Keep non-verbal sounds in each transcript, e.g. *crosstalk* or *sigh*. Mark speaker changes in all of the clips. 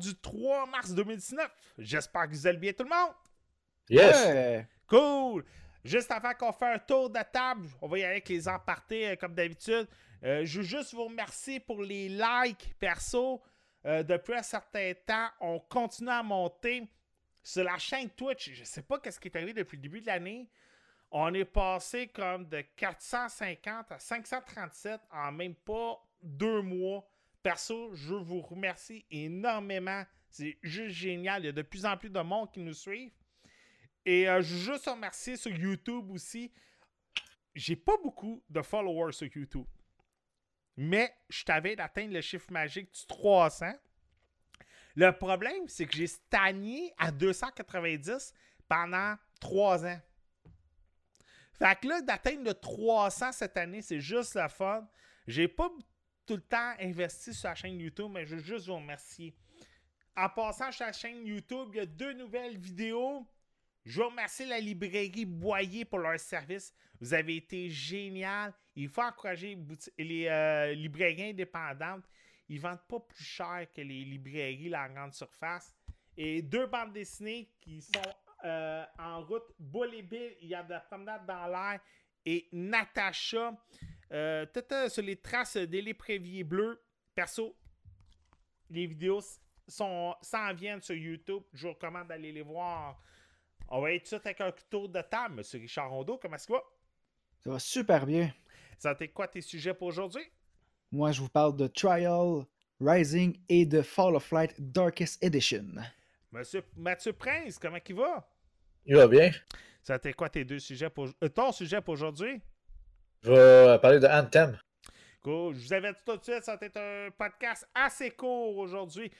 Speaker 1: Alpha 42, édition du 3 mars 2019. J'espère que vous allez bien tout le monde.
Speaker 2: Yes!
Speaker 3: Ouais.
Speaker 1: Cool! Juste avant qu'on fasse un tour de table, on va y aller avec les empartés euh, comme d'habitude. Euh, je veux juste vous remercier pour les likes perso. Euh, depuis un certain temps, on continue à monter sur la chaîne Twitch. Je sais pas qu'est-ce qui est arrivé depuis le début de l'année. On est passé comme de 450 à 537 en même pas deux mois. Perso, je vous remercie énormément. C'est juste génial. Il y a de plus en plus de monde qui nous suivent. Et euh, je veux juste remercier sur YouTube aussi. J'ai pas beaucoup de followers sur YouTube. Mais je t'avais d'atteindre le chiffre magique du 300. Le problème, c'est que j'ai stagné à 290 pendant 3 ans. Fait que là, d'atteindre le 300 cette année, c'est juste la fun. J'ai pas tout le temps investi sur la chaîne YouTube, mais je veux juste vous remercier. En passant sur la chaîne YouTube, il y a deux nouvelles vidéos. Je veux remercier la librairie Boyer pour leur service. Vous avez été génial. Il faut encourager les, euh, librairies indépendantes. Ils ne vendent pas plus cher que les librairies la grande surface. Et deux bandes dessinées qui sont euh, en route. Bull et Bill, il y a de la promenade dans l'air. Et Natacha, euh, sur les traces des lépreviers bleus. Perso, les vidéos sont, s'en viennent sur YouTube. Je vous recommande d'aller les voir. On va être tout de suite avec un tour de table. Monsieur Richard Rondeau, comment est-ce que va?
Speaker 3: Ça va super bien.
Speaker 1: Ça a été quoi tes sujets pour aujourd'hui?
Speaker 3: Moi, je vous parle de Trial, Rising et de Fall of Light Darkest Edition.
Speaker 1: Monsieur Mathieu Prince, comment il va?
Speaker 2: Il va bien.
Speaker 1: Ça a été quoi tes deux sujets pour euh, ton sujet pour aujourd'hui?
Speaker 2: Je vais parler de Anthem.
Speaker 1: Cool. Je vous avais dit tout de suite, ça va être un podcast assez court aujourd'hui.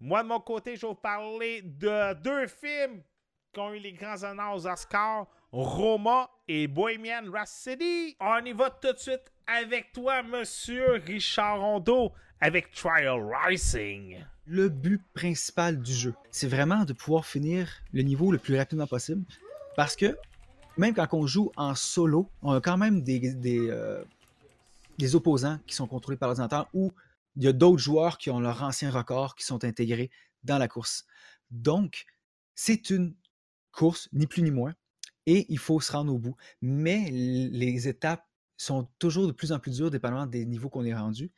Speaker 1: Moi, de mon côté, je vais vous parler de deux films qui ont eu les grands honneurs aux Oscars, Roma et Bohemian Rhapsody. On y va tout de suite avec toi, monsieur Richard Rondeau, avec Trial Rising.
Speaker 3: Le but principal du jeu, c'est vraiment de pouvoir finir le niveau le plus rapidement possible. Parce que même quand on joue en solo, on a quand même des, euh, des opposants qui sont contrôlés par l'ordinateur ou il y a d'autres joueurs qui ont leur ancien record qui sont intégrés dans la course. Donc, c'est une course, ni plus ni moins, et il faut se rendre au bout. Mais les étapes sont toujours de plus en plus dures, dépendamment des niveaux qu'on est rendu.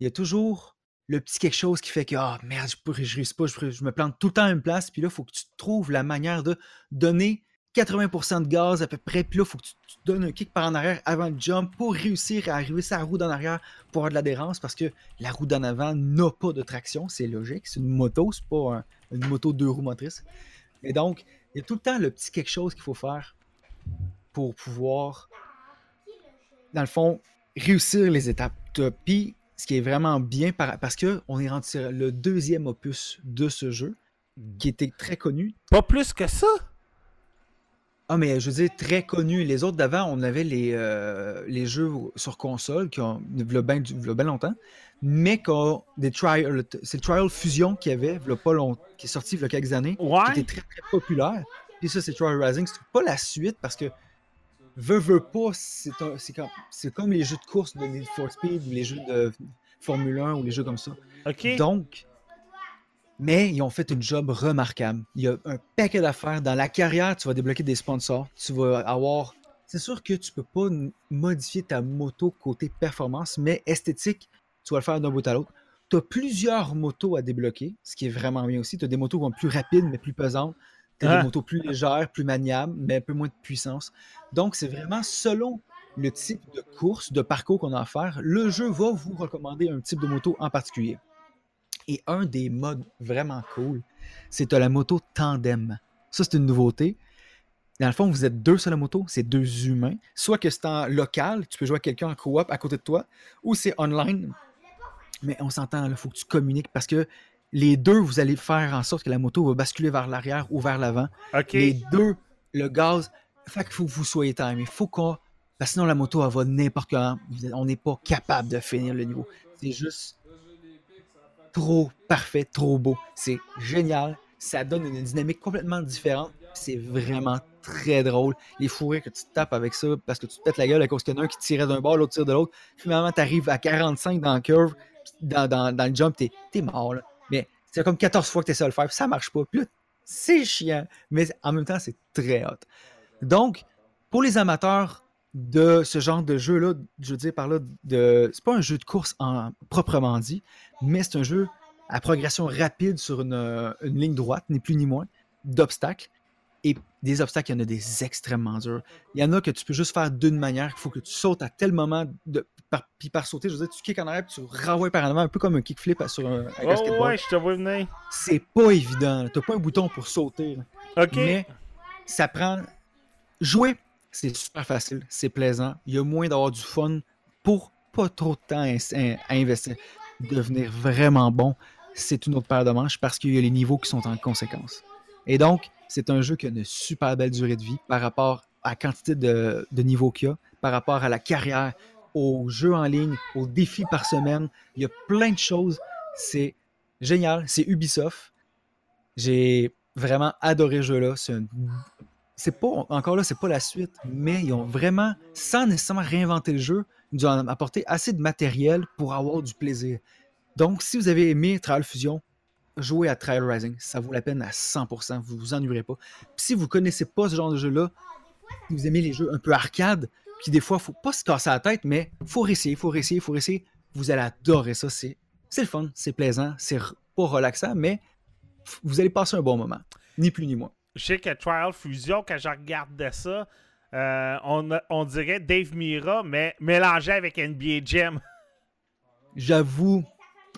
Speaker 3: Il y a toujours le petit quelque chose qui fait que ah merde, je ne réussis pas, je, je me plante tout le temps à une place, puis là, il faut que tu trouves la manière de donner 80% de gaz à peu près, puis là, il faut que tu, donnes un kick par en arrière avant le jump pour réussir à arriver la roue d'en arrière pour avoir de l'adhérence, parce que la roue d'en avant n'a pas de traction, c'est logique, c'est une moto, c'est pas un- une moto deux roues motrices. Et donc, il y a tout le temps le petit quelque chose qu'il faut faire pour pouvoir, dans le fond, réussir les étapes. Puis, ce qui est vraiment bien, par- parce qu'on est rendu sur le deuxième opus de ce jeu, qui était très connu.
Speaker 1: Pas plus que ça?
Speaker 3: Ah, mais je veux dire, très connu. Les autres d'avant, on avait les, euh, les jeux sur console qui ont v'là bien longtemps, mais qu'on des trial, c'est le Trial Fusion qu'il y avait, pas long, qui est sorti il y a quelques années, qui était très très populaire. Puis ça, c'est Trial Rising. C'est pas la suite parce que veut, veut pas, c'est un- c'est comme, c'est comme les jeux de course de Need for Speed ou les jeux de Formule 1 ou les jeux comme ça.
Speaker 1: OK.
Speaker 3: Donc, mais ils ont fait une job remarquable. Il y a un paquet d'affaires. Dans la carrière, tu vas débloquer des sponsors. Tu vas avoir. C'est sûr que tu peux pas modifier ta moto côté performance, mais esthétique, tu vas le faire d'un bout à l'autre. Tu as plusieurs motos à débloquer, ce qui est vraiment bien aussi. Tu as des motos qui vont plus rapides, mais plus pesantes. Tu as
Speaker 1: Ah.
Speaker 3: des motos plus légères, plus maniables, mais un peu moins de puissance. Donc, c'est vraiment selon le type de course, de parcours qu'on a à faire, le jeu va vous recommander un type de moto en particulier. Et un des modes vraiment cool, c'est la moto tandem. Ça, c'est une nouveauté. Dans le fond, vous êtes deux sur la moto, c'est deux humains. Soit que c'est en local, tu peux jouer avec quelqu'un en coop à côté de toi, ou c'est online. Mais on s'entend, il faut que tu communiques parce que les deux, vous allez faire en sorte que la moto va basculer vers l'arrière ou vers l'avant. Les deux, le gaz, fait qu'il faut que vous soyez time. Il faut qu'on. Parce que sinon, la moto, elle va n'importe êtes- On n'est pas capable de finir le niveau. C'est juste trop parfait, trop beau. C'est génial. Ça donne une dynamique complètement différente. C'est vraiment très drôle. Les fourrés que tu tapes avec ça parce que tu te pètes la gueule à cause qu'il y en a un qui tirait d'un bord, l'autre tire de l'autre. Finalement, tu arrives à 45 dans la curve. dans, le jump, t'es es mort. Mais c'est comme 14 fois que tu essaies de le faire, puis ça marche pas. Puis c'est chiant. Mais en même temps, c'est très hot. Donc, pour les amateurs de ce genre de jeu-là, je veux dire par là, de... c'est pas un jeu de course en proprement dit, mais c'est un jeu à progression rapide sur une, une ligne droite, ni plus ni moins, d'obstacles. Et des obstacles, il y en a des extrêmement durs. Il y en a que tu peux juste faire d'une manière. Il faut que tu sautes à tel moment. De, par, puis par sauter, je veux dire, tu kicks en arrière puis tu renvoies par en avant, un peu comme un kickflip sur un,
Speaker 1: Oh, ouais, je te vois venir.
Speaker 3: C'est pas évident. Tu pas un bouton pour sauter. là.
Speaker 1: Ok.
Speaker 3: Mais ça prend. Jouer, c'est super facile. C'est plaisant. Il y a moins d'avoir du fun pour pas trop de temps à, in- à investir. Devenir vraiment bon, c'est une autre paire de manches parce qu'il y a les niveaux qui sont en conséquence. Et donc, c'est un jeu qui a une super belle durée de vie par rapport à la quantité de, de niveaux qu'il y a, par rapport à la carrière, aux jeux en ligne, aux défis par semaine. Il y a plein de choses. C'est génial. C'est Ubisoft. J'ai vraiment adoré ce jeu-là. C'est pas, encore là, c'est pas la suite, mais ils ont vraiment, sans nécessairement réinventer le jeu, nous ont apporté assez de matériel pour avoir du plaisir. Donc, si vous avez aimé Trial Fusion, jouez à Trial Rising. Ça vaut la peine à 100%. Vous vous ennuierez pas. Puis si vous connaissez pas ce genre de jeu-là, vous aimez les jeux un peu arcade, puis des fois, faut pas se casser la tête, mais faut réessayer, faut réessayer, faut réessayer. Vous allez adorer ça. C'est c'est le fun, c'est plaisant, c'est pas relaxant, mais vous allez passer un bon moment. Ni plus ni moins.
Speaker 1: Je sais que Trial Fusion, quand je regardais ça, euh, on, a- on dirait Dave Mira, mais mélangé avec NBA Jam.
Speaker 3: J'avoue,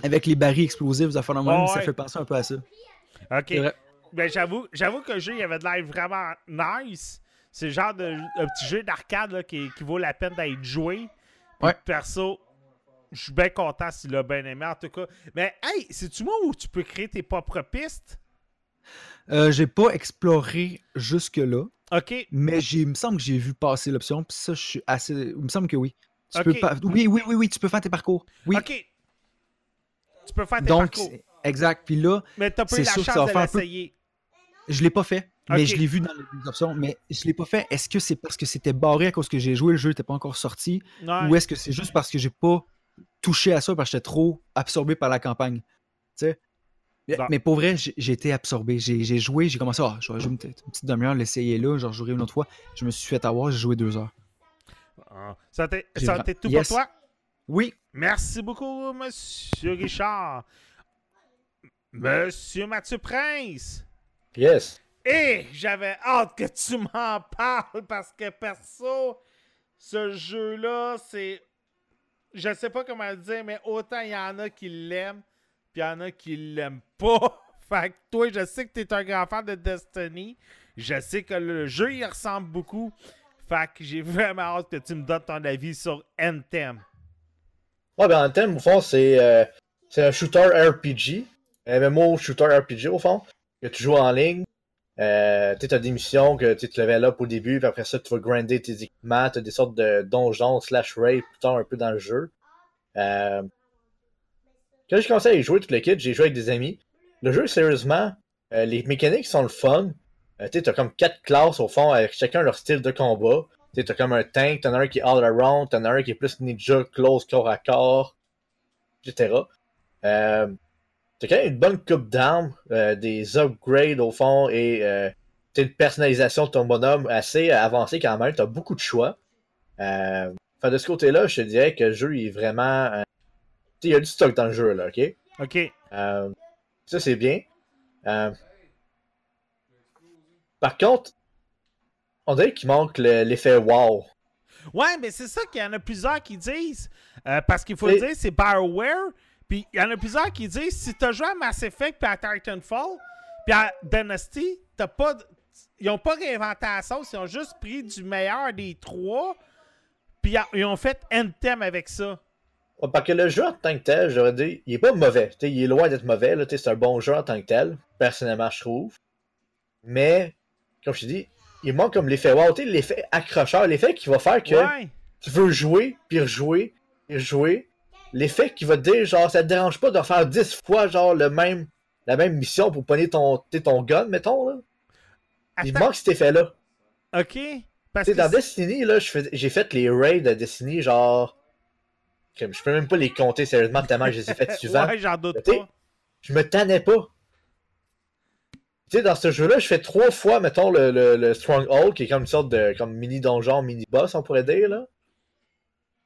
Speaker 3: avec les barils explosifs, de même,
Speaker 1: Ouais,
Speaker 3: ça fait penser un peu à ça.
Speaker 1: Ok. Ben, j'avoue, j'avoue que le jeu, il avait de l'air vraiment nice. C'est le genre de un petit jeu d'arcade qui, qui vaut la peine d'être joué. Puis,
Speaker 3: Ouais.
Speaker 1: Perso, je suis bien content s'il l'a bien aimé, en tout cas. Mais, hey, c'est-tu moi où tu peux créer tes propres pistes?
Speaker 3: Euh, j'ai pas exploré jusque-là,
Speaker 1: Ok.
Speaker 3: mais j'ai- il me semble que j'ai vu passer l'option, puis ça, je suis assez. Il me semble que oui. Tu peux pas... Oui, oui, oui, oui, tu peux faire tes parcours. Oui.
Speaker 1: Ok. Tu peux faire tes
Speaker 3: Donc,
Speaker 1: parcours.
Speaker 3: exact. Puis là,
Speaker 1: Mais t'as pas eu
Speaker 3: c'est
Speaker 1: la
Speaker 3: sûr que
Speaker 1: chance
Speaker 3: ça va
Speaker 1: de
Speaker 3: faire un peu- je l'ai pas fait, mais je l'ai vu dans les options, mais je l'ai pas fait. Est-ce que c'est parce que c'était barré à cause que j'ai joué, le jeu n'était pas encore sorti, ou est-ce que c'est juste parce que j'ai pas touché à ça parce que j'étais trop absorbé par la campagne? Tu sais? Mais,
Speaker 1: Bon.
Speaker 3: mais pour vrai, j'ai été absorbé. J'ai joué, j'ai commencé, ah, je vais jouer une, petite- une petite demi-heure, l'essayer là, genre jouer une autre fois. Je me suis fait avoir, j'ai joué deux heures.
Speaker 1: Ah. Ça t'est tout
Speaker 3: Yes.
Speaker 1: pour toi?
Speaker 3: Oui,
Speaker 1: Merci beaucoup, Monsieur Richard. Monsieur Mathieu Prince.
Speaker 2: Yes.
Speaker 1: Et j'avais hâte que tu m'en parles parce que perso, ce jeu-là, c'est. Je sais pas comment le dire, mais autant il y en a qui l'aiment, puis il y en a qui l'aiment pas. *laughs* Fait que toi, je sais que t'es un grand fan de Destiny. Je sais que le jeu, il ressemble beaucoup. Fait que j'ai vraiment hâte que tu me donnes ton avis sur Anthem.
Speaker 2: Ouais, ben, Anthem, au fond, c'est euh, un shooter RPG. MMO shooter RPG, au fond. Que tu joues en ligne. Euh, tu as des missions que tu te level up au début, puis après ça, tu vas grinder tes équipements. Tu as des sortes de donjons slash raid plus un peu dans le jeu. Euh... Quand j'ai commencé à y jouer tout le kit, j'ai joué avec des amis. Le jeu, sérieusement, euh, les mécaniques sont le fun. Euh, tu as comme quatre classes au fond, avec chacun leur style de combat. Tu as comme un tank, t'en as un qui est all around, t'en as un qui est plus ninja, close, corps à corps, etc. Euh, t'as quand même une bonne coupe d'armes, euh, des upgrades au fond et euh, t'as une personnalisation de ton bonhomme assez avancée quand même. T'as beaucoup de choix. Euh, enfin, de ce côté-là, je te dirais que le jeu est vraiment. Il y a du stock dans le jeu, là, ok?
Speaker 1: Ok.
Speaker 2: Euh, ça, c'est bien. Euh, par contre, on dirait qu'il manque le- l'effet wow.
Speaker 1: Ouais, mais c'est ça qu'il y en a plusieurs qui disent. Euh, parce qu'il faut le dire, c'est BioWare. Puis il y en a plusieurs qui disent si t'as joué à Mass Effect puis à Titanfall puis à Dynasty, t'as pas. Ils ont pas réinventé la sauce, ils ont juste pris du meilleur des trois. Puis ils ont fait Anthem avec ça.
Speaker 2: Parce que le jeu en tant que tel, j'aurais dit, il est pas mauvais. T'sais, il est loin d'être mauvais. C'est un bon jeu en tant que tel, personnellement, je trouve. Mais, comme je te dis, il manque comme l'effet wow, l'effet accrocheur, l'effet qui va faire que
Speaker 1: Ouais.
Speaker 2: tu veux jouer, puis rejouer, puis rejouer. L'effet qui va te dire, genre, ça te dérange pas de faire 10 fois, genre, le même, la même mission pour pogner ton, ton gun, mettons, là. Il manque cet effet-là.
Speaker 1: ok. Parce que
Speaker 2: dans Destiny, là, j'ai fait les raids de Destiny, genre. Je peux même pas les compter sérieusement *laughs* tellement que je les ai fait suivants.
Speaker 1: ouais, j'en doute
Speaker 2: T'sais,
Speaker 1: pas.
Speaker 2: Je me tannais pas. Tu sais, dans ce jeu-là, je fais trois fois, mettons, le, le, le Stronghold, qui est comme une sorte de comme mini donjon, mini boss, on pourrait dire, là.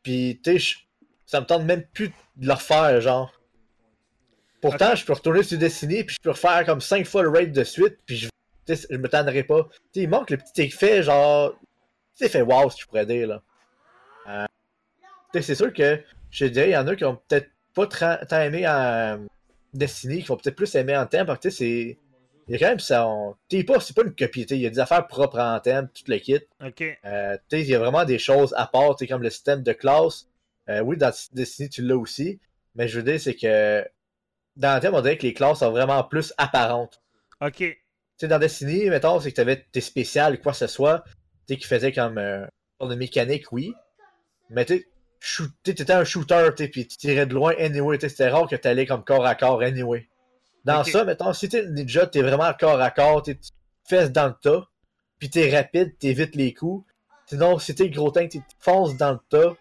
Speaker 2: Puis, tu sais, ça me tente même plus de le refaire, genre. Pourtant, je peux retourner sur Destiny, puis je peux refaire comme cinq fois le raid de suite, puis je, je me tannerai pas. Tu sais, il manque le petit effet, genre. Petit effet wow, si je pourrais dire, là. Euh, tu sais, c'est sûr que, je dirais, il y en a qui ont peut-être pas tant aimé euh, Destiny, qui vont peut-être plus aimer Anthem, parce que, tu sais, c'est. Il y a quand même ça. on- Tu sais, pas, c'est pas une copie, il y a des affaires propres à Anthem, tout le kit.
Speaker 1: Ok.
Speaker 2: Euh, tu sais, il y a vraiment des choses à part, tu sais, comme le système de classe. Euh, oui, dans Destiny, tu l'as aussi. Mais je veux dire, c'est que dans Anthem, on dirait que les classes sont vraiment plus apparentes.
Speaker 1: Ok.
Speaker 2: Tu sais, dans Destiny, mettons, c'est que tu avais tes spéciales ou quoi que ce soit, tu sais, qui faisait comme euh, de mécanique, oui. Mais tu t'étais un shooter, tu puis tu tirais de loin anyway. C'était rare que tu allais comme corps à corps anyway. Dans ça, mettons, si t'es ninja, t'es vraiment corps à corps, t'es- fesses dans le tas, puis t'es rapide, t'évites les coups. Sinon, si t'es le gros tank, tu fonces dans le tas.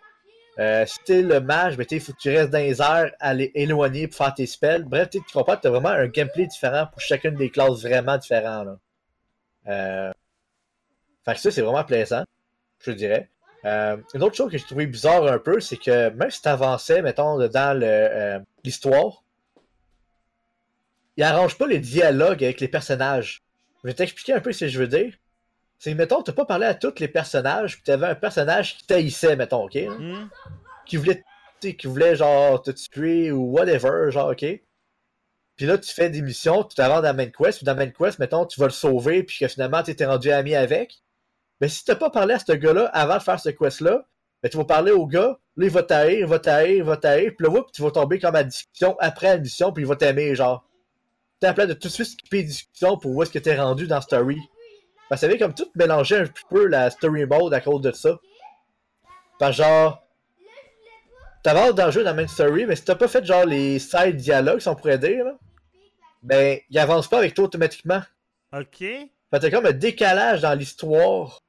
Speaker 2: Euh, si t'es le mage, ben, il faut que tu restes dans les airs, aller éloigner pour faire tes spells. Bref, tu comprends, t'as vraiment un gameplay différent pour chacune des classes vraiment différent. Là. Euh... Fait que ça, c'est vraiment plaisant, je dirais. Euh, une autre chose que j'ai trouvé bizarre un peu, c'est que même si t'avançais, mettons, dans euh, l'histoire, il arrange pas les dialogues avec les personnages. Je vais t'expliquer un peu ce que je veux dire. C'est, mettons, t'as pas parlé à tous les personnages, puis t'avais un personnage qui taillissait, mettons, ok?
Speaker 1: Hmm.
Speaker 2: qui voulait, tu sais, qui voulait genre te tuer ou whatever, genre, ok? Puis là, tu fais des missions, tu t'avances dans la main quest, puis dans la main quest, mettons, tu vas le sauver, puis que finalement, tu t'es rendu ami avec. Mais si t'as pas parlé à ce gars-là avant de faire ce quest-là, ben, tu vas parler au gars, là, il va t'haïr, il va t'haïr, il va t'haïr, puis là, whoop, tu vas tomber comme à discussion après la mission, puis il va t'aimer, genre. T'es en plein de tout de suite skipper les discussions pour où est-ce que t'es rendu dans la story. Que ça avait comme tout mélangé un petit peu la story mode à cause de ça. Parce genre, t'avances dans le jeu dans la main story, mais si t'as pas fait genre les side dialogues, si on pourrait dire, là, ben, il avance pas avec toi automatiquement.
Speaker 1: Ok.
Speaker 2: Fait t'as comme un décalage dans l'histoire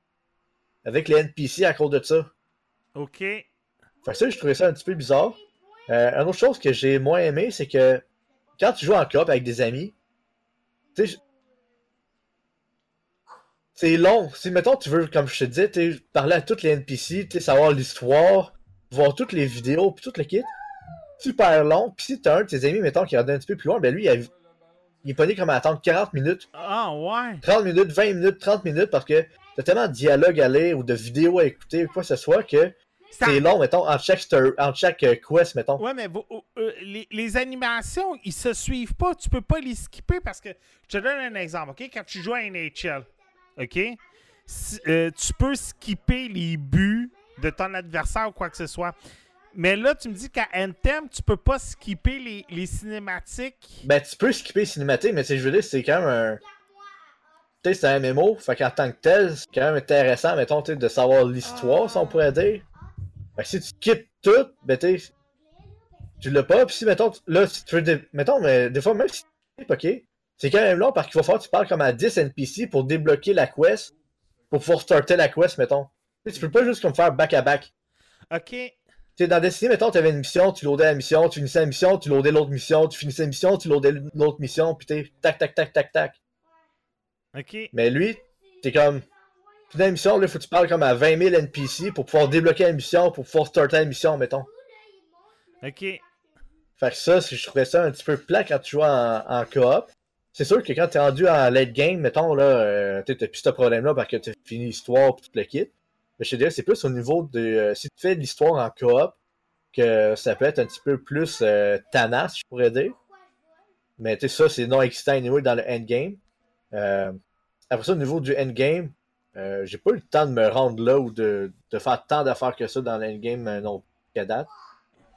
Speaker 2: avec les NPC à cause de ça.
Speaker 1: Ok.
Speaker 2: Fait que ça, je trouvais ça un petit peu bizarre. Euh, une autre chose que j'ai moins aimé, c'est que quand tu joues en coop avec des amis, tu sais, c'est long. Si, mettons, tu veux, comme je te sais, parler à tous les NPC, tu sais, savoir l'histoire, voir toutes les vidéos, puis tout le kit, super long. Puis si t'as un de tes amis, mettons, qui regarde un petit peu plus loin, ben lui, il, a- il est comme à attendre 40 minutes,
Speaker 1: Ah, ouais.
Speaker 2: 30 minutes, 20 minutes, 30 minutes, parce que t'as tellement de dialogue à lire ou de vidéos à écouter ou quoi que ce soit que
Speaker 1: Ça-
Speaker 2: c'est long, mettons, entre chaque, entre chaque euh, quest, mettons.
Speaker 1: Ouais, mais vous- euh, les, les animations, ils se suivent pas. Tu peux pas les skipper parce que. Je te donne un exemple, OK? Quand tu joues à NHL, OK? Euh, tu peux skipper les buts de ton adversaire ou quoi que ce soit. Mais là, tu me dis qu'à Anthem, tu peux pas skipper les, les cinématiques.
Speaker 2: Ben, tu peux skipper les cinématiques, mais je veux dire, c'est quand même un. Sais, c'est un MMO, fait qu'en tant que tel, c'est quand même intéressant, mettons, tu sais, de savoir l'histoire, si on pourrait dire. Fait que si tu skippes tout, ben, tu sais, tu l'as pas, pis si, mettons, tu- là, si tu veux. Des... Mettons, mais des fois, même si tu ok, c'est quand même long parce qu'il va falloir que tu parles comme à 10 NPC pour débloquer la quest, pour pouvoir starter la quest, mettons. Tu peux pas juste comme faire back-à-back.
Speaker 1: OK.
Speaker 2: Tu sais, dans Destiny, mettons, tu avais une mission, tu loadais la mission, tu finissais la mission, tu loadais l'autre mission, tu finissais la mission, tu loadais l'autre mission, puis t'es tac, tac, tac, tac, tac. Mais lui, t'es comme. Dans la mission, là, faut que tu parles comme à 20 000 NPC pour pouvoir débloquer la mission, pour pouvoir starter la mission, mettons.
Speaker 1: OK.
Speaker 2: Fait que ça, c'est- je trouvais ça un petit peu plat quand tu joues en, en coop. C'est sûr que quand t'es rendu en late game, mettons, là, euh, t'as plus ce problème-là parce que t'as fini l'histoire pis tout le kit. Mais je te dirais, c'est plus au niveau de. euh, si tu fais de l'histoire en coop, que ça peut être un petit peu plus euh, tanasse, je pourrais dire. Mais tu sais, ça, c'est non excitant anyway dans le endgame. Euh, après ça, au niveau du endgame, euh, j'ai pas eu le temps de me rendre là ou de, de faire tant d'affaires que ça dans l'endgame euh, non qu'à date.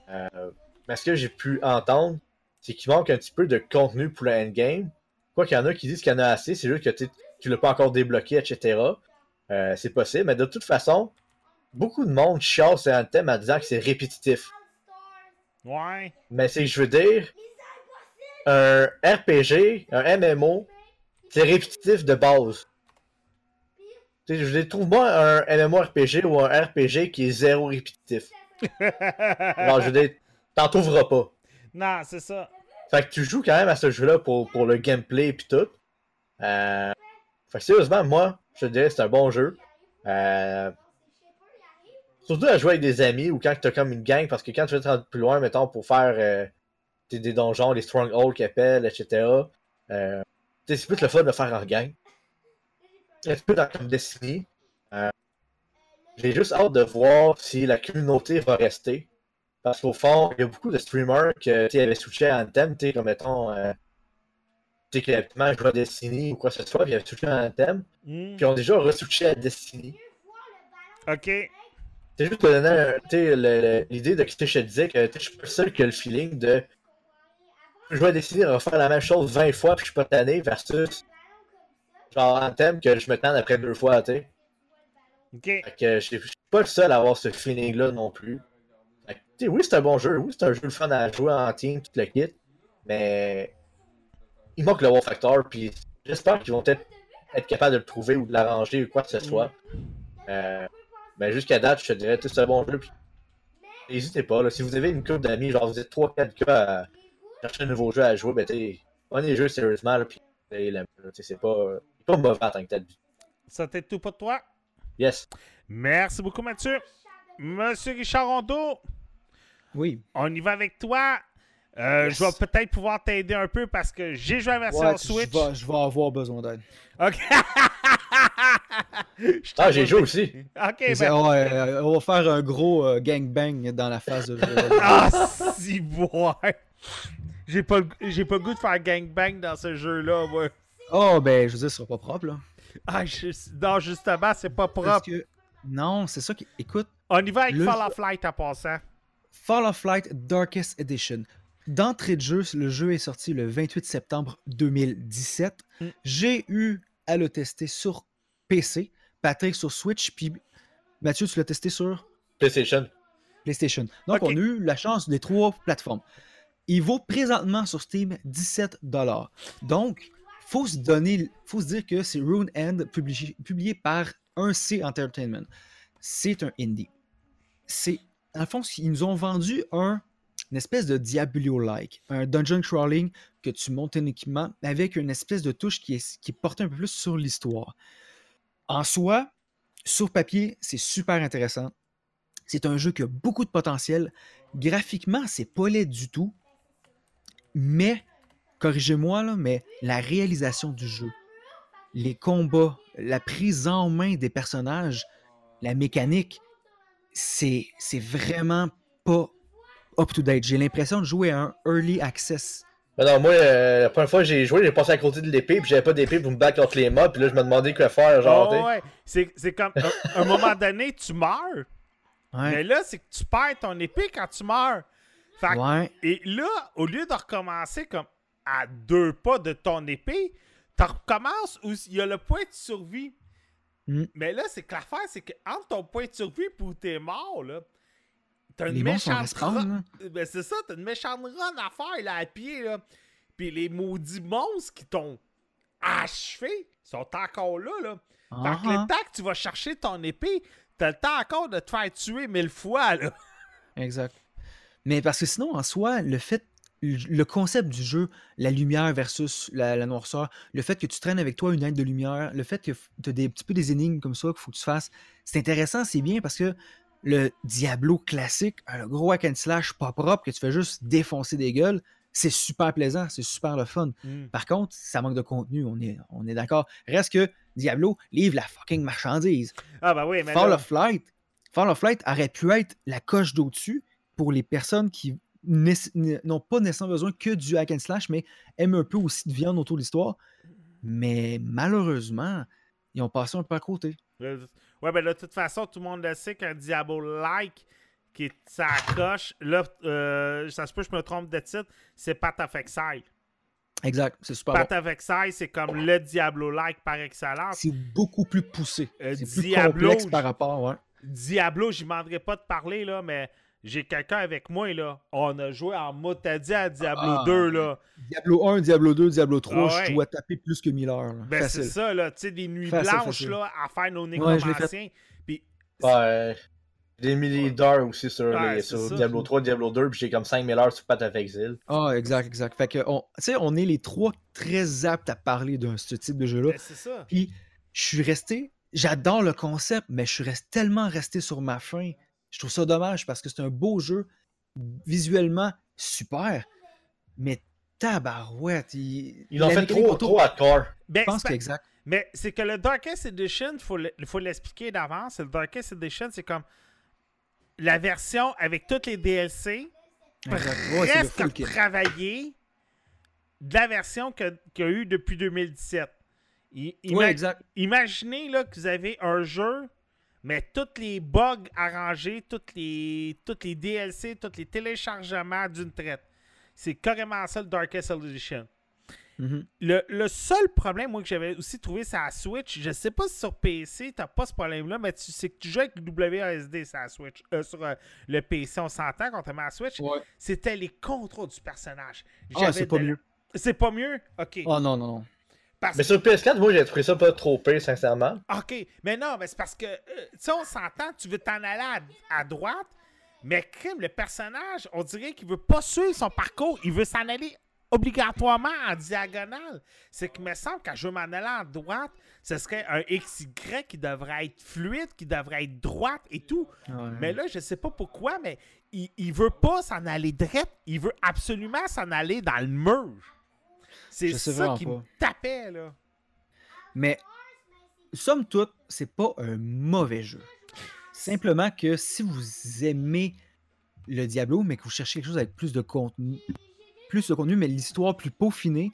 Speaker 2: Euh, mais ce que j'ai pu entendre, c'est qu'il manque un petit peu de contenu pour le endgame. Quoi qu'il y en a qui disent qu'il y en a assez, c'est juste que tu l'as pas encore débloqué, etc. Euh, c'est possible, mais de toute façon, beaucoup de monde chasse un thème en disant que c'est répétitif.
Speaker 1: Ouais.
Speaker 2: Mais c'est que je veux dire, un RPG, un MMO, c'est répétitif de base. Tu sais, je veux dire, trouve-moi un MMORPG ou un RPG qui est zéro répétitif. *laughs* Genre, je veux dire, t'en trouveras pas.
Speaker 1: non, c'est ça.
Speaker 2: Fait que tu joues quand même à ce jeu-là pour, pour le gameplay et tout. Euh... Fait que sérieusement, moi, je te dirais c'est un bon jeu. Euh... Surtout à jouer avec des amis ou quand t'as comme une gang, parce que quand tu veux te rendre plus loin, mettons, pour faire euh, des, des donjons, les strongholds qu'ils appellent, etc. Euh... C'est plus le fun de faire en gang. Un peu dans comme Destiny. Euh... J'ai juste hâte de voir si la communauté va rester. Parce qu'au fond, il y a beaucoup de streamers que, sais, avaient switché à Anthem, tu comme mettons, euh, tu sais, que je jouais à Destiny ou quoi que ce soit, puis ils avaient switché à Anthem,
Speaker 1: Hmm.
Speaker 2: puis ont déjà re-switché à Destiny.
Speaker 1: Ok.
Speaker 2: C'est juste pour donner l'idée de que je te disais, que je suis pas seul qui a le feeling de jouer à Destiny, refaire la même chose 20 fois, puis je suis pas tanné, versus genre Anthem que je me tente après deux fois, tu sais.
Speaker 1: Ok.
Speaker 2: Fait que je je suis pas le seul à avoir ce feeling-là non plus. Fait que, tu sais, oui, c'est un bon jeu. Oui, c'est un jeu le fun à jouer en team, tout le kit. Mais il manque le wow factor. Puis j'espère qu'ils vont peut-être être capables de le trouver ou de l'arranger ou quoi que ce soit. Euh, mais jusqu'à date, je te dirais, c'est un bon jeu. Puis n'hésitez pas. Là, si vous avez une couple d'amis, genre vous êtes 3-4 gars à chercher un nouveau jeu à jouer, ben tu sais, prenez les jeux sérieusement. Là, puis c'est pas, c'est pas mauvais en tant que tel.
Speaker 1: Ça t'est tout pour toi?
Speaker 2: Yes.
Speaker 1: Merci beaucoup, Mathieu. Monsieur Richard Rondeau,
Speaker 3: Oui.
Speaker 1: on y va avec toi. Euh,
Speaker 3: Yes.
Speaker 1: Je vais peut-être pouvoir t'aider un peu parce que j'ai joué à la version
Speaker 3: Ouais,
Speaker 1: Switch.
Speaker 3: Je vais, je vais avoir besoin d'aide.
Speaker 1: Ok. *laughs* Je
Speaker 2: Ah, j'ai joué aussi.
Speaker 1: Ok, ben.
Speaker 3: euh, on va faire un gros euh, gangbang dans la phase de jeu. *laughs*
Speaker 1: Ah, si, ouais. J'ai pas, le- j'ai pas le goût de faire gangbang dans ce jeu-là, moi.
Speaker 3: Oh, ben, je veux dire, ce sera pas propre, là.
Speaker 1: Ah, je- non, justement, c'est pas propre.
Speaker 3: que, non, c'est ça qui. Écoute,
Speaker 1: On y va avec
Speaker 3: Le-
Speaker 1: Fall of Light en passant.
Speaker 3: Fall of Light Darkest Edition. D'entrée de jeu, le jeu est sorti le 28 septembre 2017.
Speaker 1: Mm.
Speaker 3: J'ai eu à le tester sur PC, Patrick sur Switch, puis Mathieu, tu l'as testé sur
Speaker 2: PlayStation.
Speaker 3: PlayStation. Donc, on a eu la chance des trois plateformes. Il vaut présentement sur Steam 17 Donc, faut se donner, faut se dire que c'est Rune End publié, par 1C Entertainment. C'est un indie. C'est, le fond, ils nous ont vendu un, une espèce de Diablo-like, un dungeon crawling que tu montes un équipement avec une espèce de touche qui est, qui portée un peu plus sur l'histoire. En soi, sur papier, c'est super intéressant. C'est un jeu qui a beaucoup de potentiel. Graphiquement, c'est pas laid du tout. Mais, corrigez-moi, là, mais la réalisation du jeu, les combats, la prise en main des personnages, la mécanique, c'est c'est vraiment pas up-to-date. J'ai l'impression de jouer à un early access.
Speaker 2: Mais non, moi, euh, la première fois que j'ai joué, j'ai passé à côté de l'épée, puis j'avais pas d'épée pour me battre contre les mobs, puis là, je me demandais quoi faire, genre,
Speaker 1: Oh, ouais. C'est, c'est comme, à un moment donné, tu meurs.
Speaker 3: Ouais.
Speaker 1: Mais là, c'est que tu perds ton épée quand tu meurs. Fait que-
Speaker 3: ouais.
Speaker 1: Et là, au lieu de recommencer comme à deux pas de ton épée, tu recommences où il y a le point de survie.
Speaker 3: Mm.
Speaker 1: Mais là, c'est que l'affaire, c'est que entre ton point de survie et où t'es mort, là, t'as une
Speaker 3: Les
Speaker 1: méchante run. Ben, c'est ça, t'as une méchante run à faire là, à pied, là. Puis les maudits monstres qui t'ont achevé sont encore là, là. Fait que le temps que tu vas chercher ton épée, t'as le temps encore de te faire tuer mille fois, là.
Speaker 3: Exact. Mais parce que sinon, en soi, le fait, le concept du jeu, la lumière versus la, la noirceur, le fait que tu traînes avec toi une aide de lumière, le fait que tu as des petits peu des énigmes comme ça qu'il faut que tu fasses, c'est intéressant, c'est bien parce que le Diablo classique, un gros hack and slash pas propre que tu fais juste défoncer des gueules, c'est super plaisant, c'est super le fun. Par contre, ça manque de contenu, on est, on est d'accord. Reste que Diablo livre la fucking marchandise.
Speaker 1: Ah, bah oui, mais
Speaker 3: Fall
Speaker 1: là-
Speaker 3: of Light, Fall of Light aurait pu être la coche d'au-dessus pour les personnes qui n'ont pas nécessairement besoin que du hack and slash, mais aiment un peu aussi de viande autour de l'histoire. Mais malheureusement, ils ont passé un peu à côté.
Speaker 1: Ouais, ben de toute façon, tout le monde le sait qu'un Diablo-like qui est sa coche, là, euh, ça se peut je me trompe de titre, c'est Exile.
Speaker 3: Exact, c'est super bon.
Speaker 1: Of Exile, c'est comme le Diablo-like par excellence.
Speaker 3: C'est beaucoup plus poussé.
Speaker 1: Euh,
Speaker 3: c'est plus
Speaker 1: Diablo,
Speaker 3: complexe
Speaker 1: je-
Speaker 3: par rapport, ouais.
Speaker 1: Diablo, j'y demanderai pas de parler, là, mais j'ai quelqu'un avec moi, là. On a joué en motadi à Diablo
Speaker 3: Ah,
Speaker 1: 2, là.
Speaker 3: Diablo 1, Diablo 2, Diablo 3,
Speaker 1: Ah ouais.
Speaker 3: je dois taper plus que 1000 heures. là.
Speaker 1: Ben, c'est ça, là. Tu sais, des nuits
Speaker 3: Facile,
Speaker 1: blanches,
Speaker 3: facile.
Speaker 1: là, à faire nos
Speaker 3: Ouais, je l'ai fait.
Speaker 1: nécromanciens. Puis,
Speaker 2: Ouais. Des milliers d'heures aussi sur,
Speaker 1: Ouais,
Speaker 2: les,
Speaker 1: c'est
Speaker 2: sur
Speaker 1: ça.
Speaker 2: Diablo 3, Diablo 2, puis j'ai comme 5000 heures sur Path of Exile.
Speaker 3: Ah, exact, exact. Fait que, on, tu sais, on est les trois très aptes à parler de ce type de jeu-là.
Speaker 1: Ben, c'est ça.
Speaker 3: Puis, je suis resté, j'adore le concept, mais je suis resté, tellement resté sur ma fin. Je trouve ça dommage parce que c'est un beau jeu, visuellement super, mais tabarouette. Il,
Speaker 2: Ils
Speaker 3: la
Speaker 2: fait trop, trop hardcore.
Speaker 1: Ben,
Speaker 3: Je pense
Speaker 1: c'est pas-
Speaker 3: qu'exact.
Speaker 1: Mais c'est que le Darkest Edition, il faut le- faut l'expliquer d'avance. Le Darkest Edition, c'est comme la version avec toutes les DLC,
Speaker 3: Exact. Ouais,
Speaker 1: presque
Speaker 3: kit.
Speaker 1: travaillée de la version que- qu'il y a eu depuis 2017. I- ima-
Speaker 3: Ouais, exact.
Speaker 1: Imaginez là, que vous avez un jeu, mais tous les bugs arrangés, toutes les, toutes les DLC, tous les téléchargements d'une traite. C'est carrément ça le Darkest Edition.
Speaker 3: Mhm.
Speaker 1: Le, le seul problème, moi, que j'avais aussi trouvé, c'est la Switch. Je sais pas si sur PC, t'as pas ce problème-là, mais tu sais que tu joues avec WASD sur la Switch. Euh, sur euh, le PC, on s'entend quand on met la Switch.
Speaker 3: Ouais.
Speaker 1: C'était les contrôles du personnage.
Speaker 3: Ah, c'est pas mieux.
Speaker 1: C'est pas mieux? OK.
Speaker 3: Oh non, non, non.
Speaker 1: Parce-
Speaker 2: Mais sur PS4, moi j'ai trouvé ça pas trop pire, sincèrement.
Speaker 1: OK. Mais non, mais c'est parce que, euh, tu sais, on s'entend, tu veux t'en aller à, à droite, mais crime, le personnage, on dirait qu'il veut pas suivre son parcours. Il veut s'en aller obligatoirement en diagonale. C'est que me semble qu'à je veux m'en aller à droite, ce serait un XY qui devrait être fluide, qui devrait être droite et tout.
Speaker 3: Ouais.
Speaker 1: Mais là, je sais pas pourquoi, mais il, il veut pas s'en aller droite. Il veut absolument s'en aller dans le mur. C'est ça qui
Speaker 3: pas.
Speaker 1: me tapait, là.
Speaker 3: Mais, somme toute, c'est pas un mauvais jeu. Simplement que si vous aimez le Diablo, mais que vous cherchez quelque chose avec plus de contenu, plus de contenu, mais l'histoire plus peaufinée,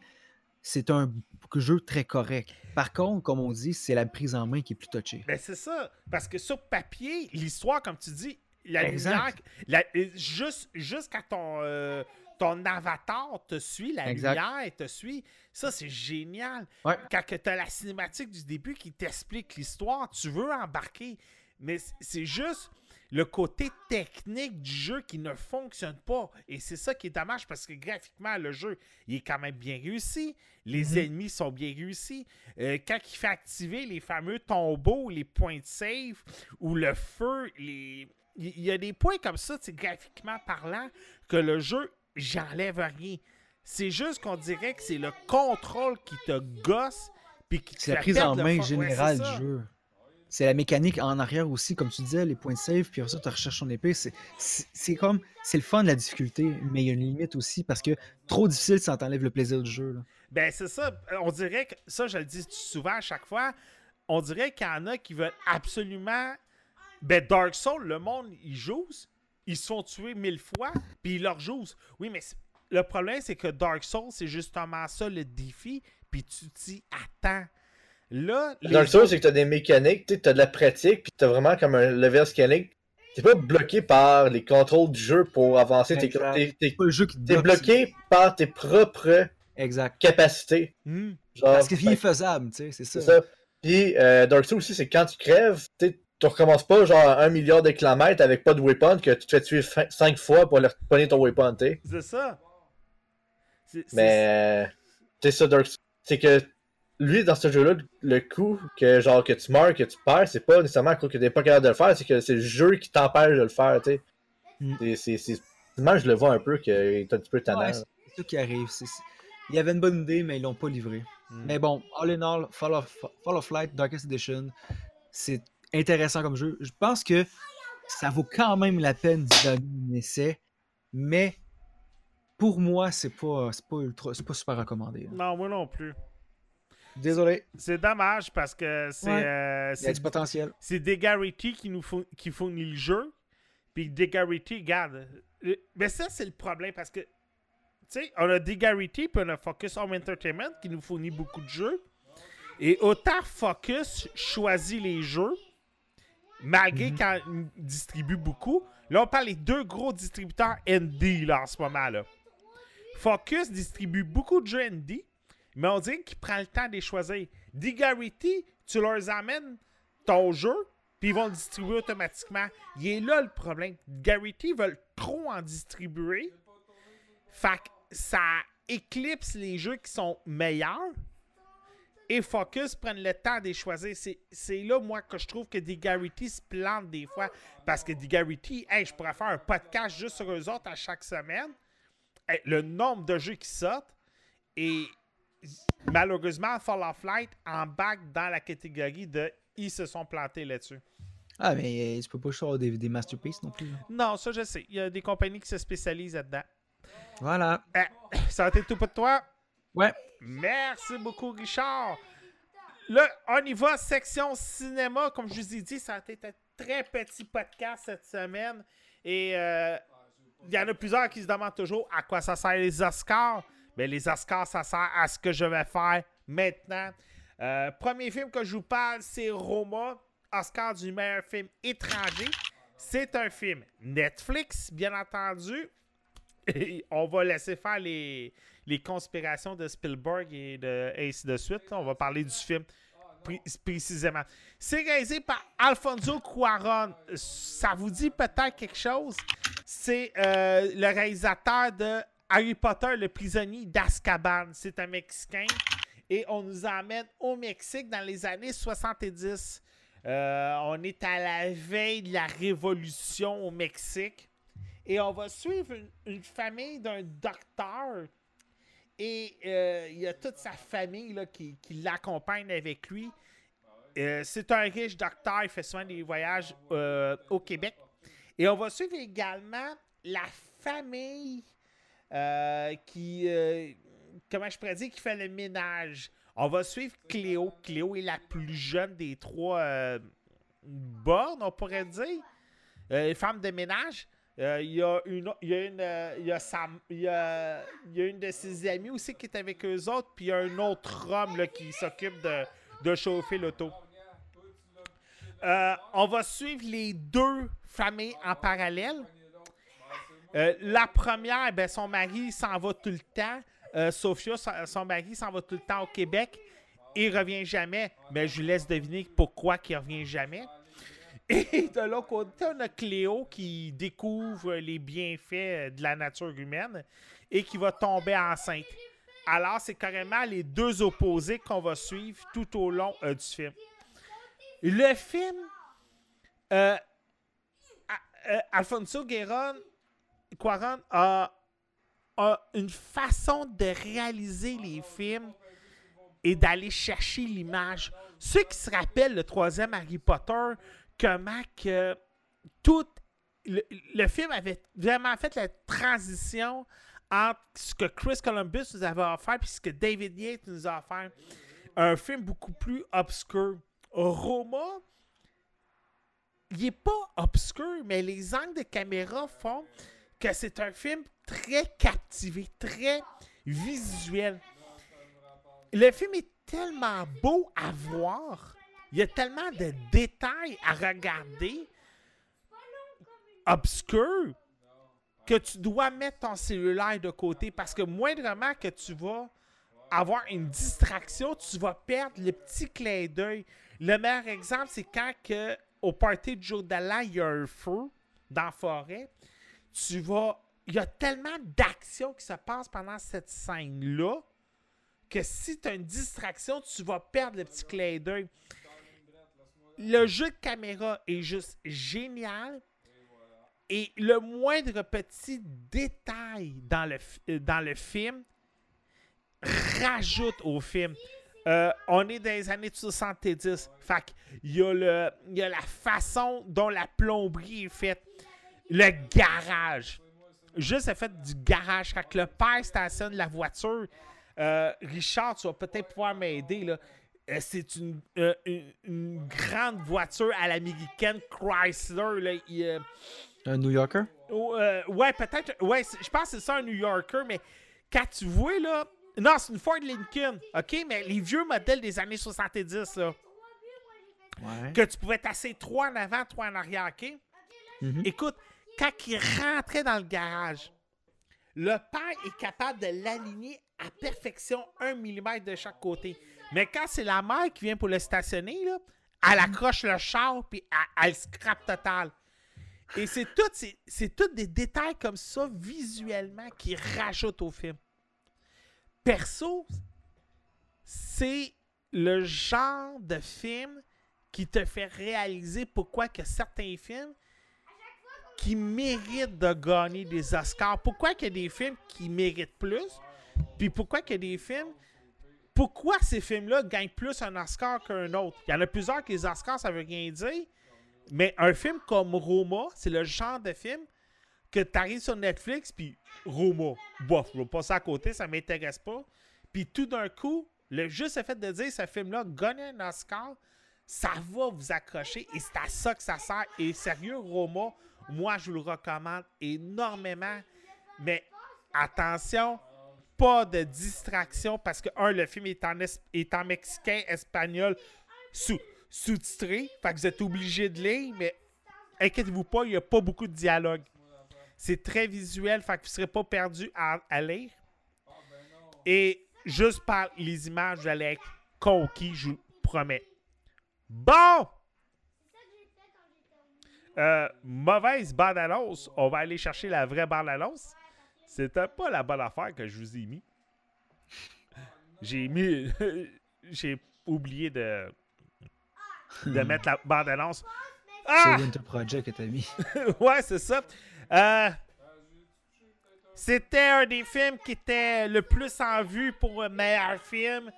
Speaker 3: c'est un jeu très correct. Par contre, comme on dit, c'est la prise en main qui est plus touchée.
Speaker 1: Ben c'est ça. Parce que sur papier, l'histoire, comme tu dis, la
Speaker 3: Exact.
Speaker 1: lumière, la- juste, quand ton, euh, ton avatar te suit, la
Speaker 3: Exact.
Speaker 1: lumière te suit, ça c'est génial.
Speaker 3: Ouais.
Speaker 1: Quand tu as la cinématique du début qui t'explique l'histoire, tu veux embarquer. Mais c'est juste le côté technique du jeu qui ne fonctionne pas. Et c'est ça qui est dommage parce que graphiquement, le jeu, il est quand même bien réussi. Les
Speaker 3: Mhm.
Speaker 1: ennemis sont bien réussis. Euh, quand il fait activer les fameux tombeaux, les points de save ou le feu, les... il y a des points comme ça, graphiquement parlant, que le jeu, j'enlève rien. C'est juste qu'on dirait que c'est le contrôle qui te gosse. puis qui te
Speaker 3: C'est la prise en main.
Speaker 1: Ouais,
Speaker 3: générale
Speaker 1: ça.
Speaker 3: du jeu. C'est la mécanique en arrière aussi, comme tu disais, les points de save, puis après ça, tu recherches ton épée. C'est- comme, c'est le fun de la difficulté, mais il y a une limite aussi, parce que trop difficile, ça t'enlève le plaisir du jeu. là.
Speaker 1: Ben, c'est ça. On dirait que, ça, je le dis souvent à chaque fois, on dirait qu'il y en a qui veulent absolument. Ben, Dark Souls, le monde, ils jouent, ils se font tuer mille fois, puis ils leur jouent. Oui, mais le problème, c'est que Dark Souls, c'est justement ça le défi, puis tu t'y attends. Là, les
Speaker 2: le Souls, c'est que t'as des mécaniques, tu as de la pratique, puis t'as vraiment comme un level scaling. T'es pas bloqué par les contrôles du jeu pour avancer. T'es t'es- t'es- bloqué par tes propres
Speaker 3: Exact.
Speaker 2: capacités.
Speaker 1: Hmm.
Speaker 2: Genre,
Speaker 3: Parce qu'il est faisable, tu sais, c'est ça.
Speaker 2: C'est ça. Puis euh, Dark Souls aussi, c'est quand tu crèves, tu sais, tu recommences pas genre un milliard de kilomètres avec pas de weapon que tu te fais tuer 5 fois pour aller repogner ton weapon, tu.
Speaker 1: C'est ça.
Speaker 2: Mais c'est ça, Dark Souls. C'est que lui, dans ce jeu-là, le coup que genre que tu meurs, que tu perds, c'est pas nécessairement à cause que t'es pas capable de le faire, c'est que c'est le jeu qui t'empêche de le faire, tu sais.
Speaker 3: Mm.
Speaker 2: C'est- Moi, je le vois un peu qu'il est un petit peu tannant.
Speaker 3: Ouais, c'est ça qui arrive. Il y avait une bonne idée, mais ils l'ont pas livré.
Speaker 1: Hmm.
Speaker 3: Mais bon, all in all, Fall of, Fall of Light, Darkest Edition, c'est intéressant comme jeu. Je pense que ça vaut quand même la peine d'y donner un essai, mais pour moi, c'est pas, c'est pas, ultra, c'est pas super recommandé. là.
Speaker 1: Non, moi non plus.
Speaker 3: Désolé,
Speaker 1: C'est dommage parce que c'est
Speaker 3: Ouais.
Speaker 1: euh,
Speaker 3: il y a
Speaker 1: c'est
Speaker 3: du potentiel.
Speaker 1: c'est Degarity qui nous four- qui fournit le jeu. Puis Degarity, regarde. euh, Mais ça, c'est le problème parce que, tu sais, on a Degarity puis on a Focus Home Entertainment qui nous fournit beaucoup de jeux. Et autant Focus choisit les jeux, malgré ils distribuent beaucoup. Là, on parle des deux gros distributeurs ND là, en ce moment. là. Focus distribue beaucoup de jeux ND, mais on dirait qu'il prend le temps de les choisir. Digarity, tu leur amènes ton jeu, puis ils vont le distribuer automatiquement. Il est là le problème. Garrity veulent trop en distribuer. Fait que ça éclipse les jeux qui sont meilleurs. Et Focus prennent le temps de les choisir. C'est- là, moi, que je trouve que des Garrity se plantent des fois. Parce que des Garrity, hey, je pourrais faire un podcast juste sur eux autres à chaque semaine. Hey, le nombre de jeux qui sortent. Et malheureusement, Fall of Light embarque dans la catégorie de ils se sont plantés là-dessus.
Speaker 3: Ah, mais euh, tu peux pas choisir des, des masterpieces non plus.
Speaker 1: Non, ça je sais. Il y a des compagnies qui se spécialisent là-dedans.
Speaker 3: Voilà.
Speaker 1: Eh, ça a été tout pour toi?
Speaker 3: Ouais.
Speaker 1: Merci beaucoup, Richard. Là, on y va, section cinéma. Comme je vous ai dit, ça a été un très petit podcast cette semaine. Et euh, il y en a plusieurs qui se demandent toujours à quoi ça sert les Oscars. Mais les Oscars, ça sert à ce que je vais faire maintenant. Euh, premier film que je vous parle, c'est Roma, Oscar du meilleur film étranger. C'est un film Netflix, bien entendu. On va laisser faire les, conspirations de Spielberg et de ainsi de suite. On va parler du film pré- précisément. C'est réalisé par Alfonso Cuaron. Ça vous dit peut-être quelque chose? C'est euh, le réalisateur de Harry Potter, le prisonnier d'Azkaban. C'est un Mexicain. Et on nous emmène au Mexique dans les années 70. Euh, on est à la veille de la révolution au Mexique. Et on va suivre une, famille d'un docteur. Et euh, il y a toute sa famille là, qui, qui l'accompagne avec lui. Euh, c'est un riche docteur, il fait souvent des voyages euh, au Québec. Et on va suivre également la famille qui, comment je pourrais dire, qui fait le ménage. On va suivre Cléo. Cléo est la plus jeune des trois bornes, on pourrait dire. Femme de ménage. Il y a une, de ses amies aussi qui est avec eux autres, puis il y a un autre homme là, qui s'occupe de, de chauffer l'auto. Euh, on va suivre les deux familles en parallèle. Euh, la première, ben, son mari s'en va tout le temps. Euh, Sophia, son, son mari s'en va tout le temps au Québec. Il revient jamais. Mais je vous laisse deviner pourquoi il revient jamais. Et de l'autre côté, on a Cléo qui découvre les bienfaits de la nature humaine et qui va tomber enceinte. Alors, c'est carrément les deux opposés qu'on va suivre tout au long euh, du film. Le film, euh, euh, Alfonso a, a une façon de réaliser les films et d'aller chercher l'image. Ceux qui se rappellent le troisième Harry Potter, comment que tout le, le film avait vraiment fait la transition entre ce que Chris Columbus nous avait offert et ce que David Yates nous a offert. Un film beaucoup plus obscur. Roma, il n'est pas obscur, mais les angles de caméra font que c'est un film très captivé, très visuel. Le film est tellement beau à voir. Il y a tellement de détails à regarder obscurs que tu dois mettre ton cellulaire de côté parce que moindrement que tu vas avoir une distraction, tu vas perdre le petit clin d'œil. Le meilleur exemple, c'est quand que, au party jour de l'an, il y a un feu dans la forêt. Tu vas. Il y a tellement d'actions qui se passent pendant cette scène-là que si tu as une distraction, tu vas perdre le petit clin d'œil. Le jeu de caméra est juste génial. Et le moindre petit détail dans le, euh, dans film rajoute au film. Euh, on est dans les années 70. Fait qu'il y, a le- il y a la façon dont la plomberie est faite. Le garage. Juste le fait du garage. Quand le père stationne la voiture, euh, Richard, tu vas peut-être pouvoir m'aider. Euh, c'est une, euh, une, une grande voiture à l'américaine Chrysler. Là. Il, euh,
Speaker 3: Un New Yorker?
Speaker 1: Oh, euh, ouais, peut-être. Ouais, je pense que c'est ça un New Yorker, mais quand tu vois, là. Non, c'est une Ford Lincoln, OK? Mais les vieux modèles des années 70, là.
Speaker 3: Ouais.
Speaker 1: Que tu pouvais tasser trois en avant, trois en arrière, OK?
Speaker 3: Mhm.
Speaker 1: Écoute, quand il rentrait dans le garage, le père est capable de l'aligner à perfection un millimètre de chaque côté. Mais quand c'est la mère qui vient pour le stationner, elle accroche le char puis elle, elle scrape total. Et c'est tout, c'est tout des détails comme ça visuellement qui rajoutent au film. Perso, c'est le genre de film qui te fait réaliser pourquoi que certains films qui méritent de gagner des Oscars, pourquoi qu'il y a des films qui méritent plus, puis pourquoi qu'il y a des films pourquoi ces films-là gagnent plus un Oscar qu'un autre? Il y en a plusieurs que les Oscars, ça veut rien dire. Mais un film comme Roma, c'est le genre de film que tu arrives sur Netflix, puis Roma, bof, je vais passer à côté, ça m'intéresse pas. Puis tout d'un coup, le juste fait de dire ce film-là gagne un Oscar, ça va vous accrocher et c'est à ça que ça sert. Et sérieux, Roma, moi je vous le recommande énormément. Mais attention, pas de distraction parce que, un, le film est en, es- est en mexicain, espagnol, sous, sous-titré. Fait que vous êtes obligé de lire, mais inquiétez-vous pas, il n'y a pas beaucoup de dialogue. C'est très visuel, fait que vous ne serez pas perdu à, à lire. Et juste par les images, vous allez être conquis, je vous promets. Bon! Euh, mauvaise bande-annonce. On va aller chercher la vraie bande-annonce. C'était pas la bonne affaire que je vous ai mis. J'ai mis. *laughs* J'ai oublié de. de mettre la bande-annonce. Ah!
Speaker 3: C'est Winter Project que t'as mis. *laughs*
Speaker 1: ouais, c'est ça. Euh, C'était un des films qui était le plus en vue pour un meilleur film.